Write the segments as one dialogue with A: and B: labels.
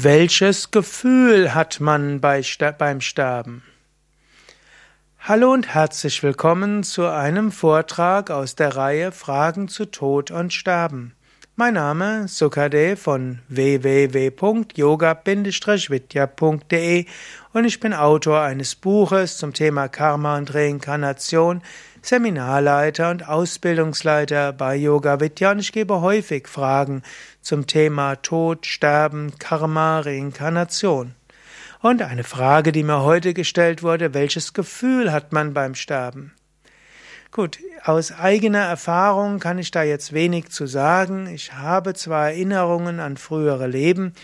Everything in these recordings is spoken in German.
A: Welches Gefühl hat man bei, beim Sterben? Hallo und herzlich willkommen zu einem Vortrag aus der Reihe Fragen zu Tod und Sterben. Mein Name Sukade von www.yoga-vidya.de und ich bin Autor eines Buches zum Thema Karma und Reinkarnation, Seminarleiter und Ausbildungsleiter bei Yoga Vidya und ich gebe häufig Fragen zum Thema Tod, Sterben, Karma, Reinkarnation. Und eine Frage, die mir heute gestellt wurde, welches Gefühl hat man beim Sterben? Gut, aus eigener Erfahrung kann ich da jetzt wenig zu sagen. Ich habe zwar Erinnerungen an frühere Leben,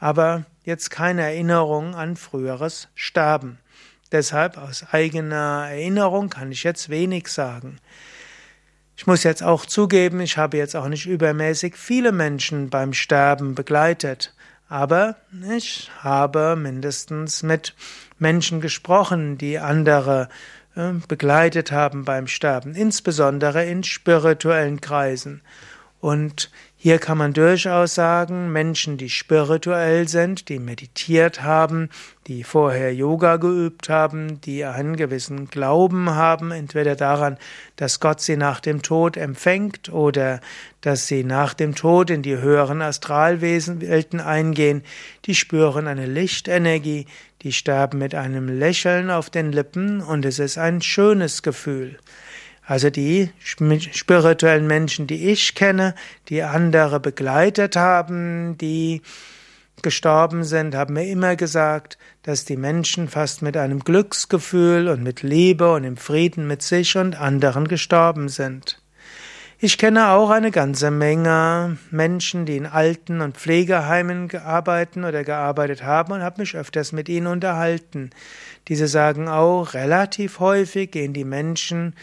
A: aber jetzt keine Erinnerung an früheres Sterben. Deshalb aus eigener Erinnerung kann ich jetzt wenig sagen. Ich muss jetzt auch zugeben, ich habe jetzt auch nicht übermäßig viele Menschen beim Sterben begleitet, aber ich habe mindestens mit Menschen gesprochen, die andere begleitet haben beim Sterben, insbesondere in spirituellen Kreisen. Und hier kann man durchaus sagen, Menschen, die spirituell sind, die meditiert haben, die vorher Yoga geübt haben, die einen gewissen Glauben haben, entweder daran, dass Gott sie nach dem Tod empfängt oder dass sie nach dem Tod in die höheren Astralwesenwelten eingehen, die spüren eine Lichtenergie, die sterben mit einem Lächeln auf den Lippen und es ist ein schönes Gefühl. Also die spirituellen Menschen, die ich kenne, die andere begleitet haben, die gestorben sind, haben mir immer gesagt, dass die Menschen fast mit einem Glücksgefühl und mit Liebe und im Frieden mit sich und anderen gestorben sind. Ich kenne auch eine ganze Menge Menschen, die in Alten- und Pflegeheimen gearbeitet oder gearbeitet haben und habe mich öfters mit ihnen unterhalten. Diese sagen auch, relativ häufig gehen die Menschen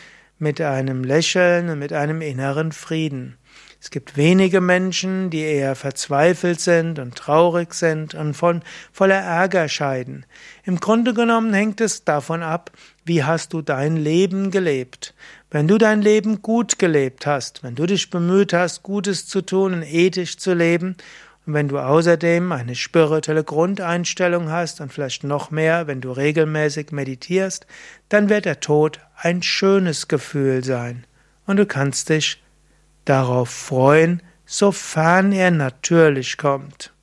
A: mit einem Lächeln und mit einem inneren Frieden. Es gibt wenige Menschen, die eher verzweifelt sind und traurig sind und von voller Ärger scheiden. Im Grunde genommen hängt es davon ab, wie hast du dein Leben gelebt. Wenn du dein Leben gut gelebt hast, wenn du dich bemüht hast, Gutes zu tun und ethisch zu leben wenn du außerdem eine spirituelle Grundeinstellung hast und vielleicht noch mehr, wenn du regelmäßig meditierst, dann wird der Tod ein schönes Gefühl sein. Und du kannst dich darauf freuen, sofern er natürlich kommt.